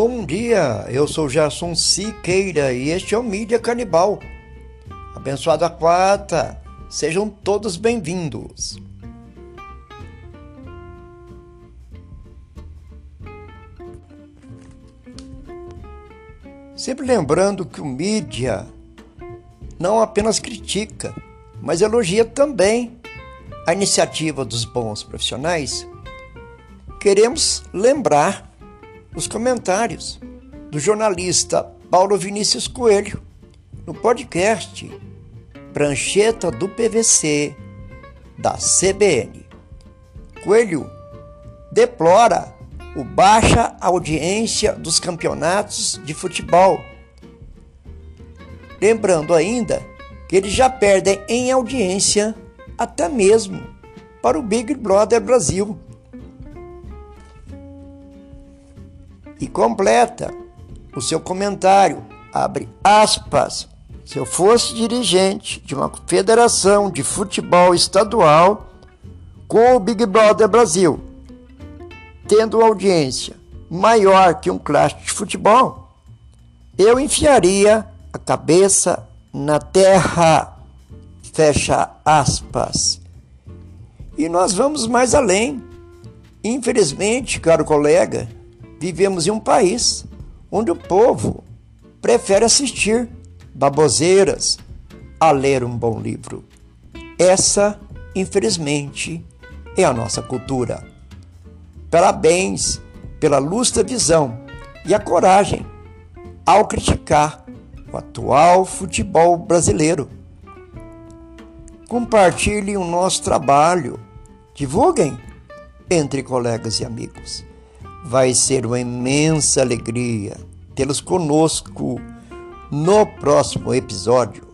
Bom dia, eu sou Gerson Siqueira e este é o Mídia Canibal. Abençoada quarta, sejam todos bem-vindos. Sempre lembrando que o mídia não apenas critica, mas elogia também a iniciativa dos bons profissionais. Queremos lembrar os comentários do jornalista Paulo Vinícius Coelho no podcast Prancheta do PVC da CBN. Coelho deplora o baixa audiência dos campeonatos de futebol. Lembrando ainda que eles já perdem em audiência até mesmo para o Big Brother Brasil e completa o seu comentário, abre aspas, se eu fosse dirigente de uma federação de futebol estadual com o Big Brother Brasil, tendo audiência maior que um clássico de futebol, eu enfiaria a cabeça na terra. Fecha aspas. E nós vamos mais além. Infelizmente, caro colega, Vivemos em um país onde o povo prefere assistir baboseiras a ler um bom livro. Essa, infelizmente, é a nossa cultura. Parabéns pela lustra visão e a coragem ao criticar o atual futebol brasileiro. Compartilhem o nosso trabalho, divulguem entre colegas e amigos. Vai ser uma imensa alegria tê-los conosco no próximo episódio.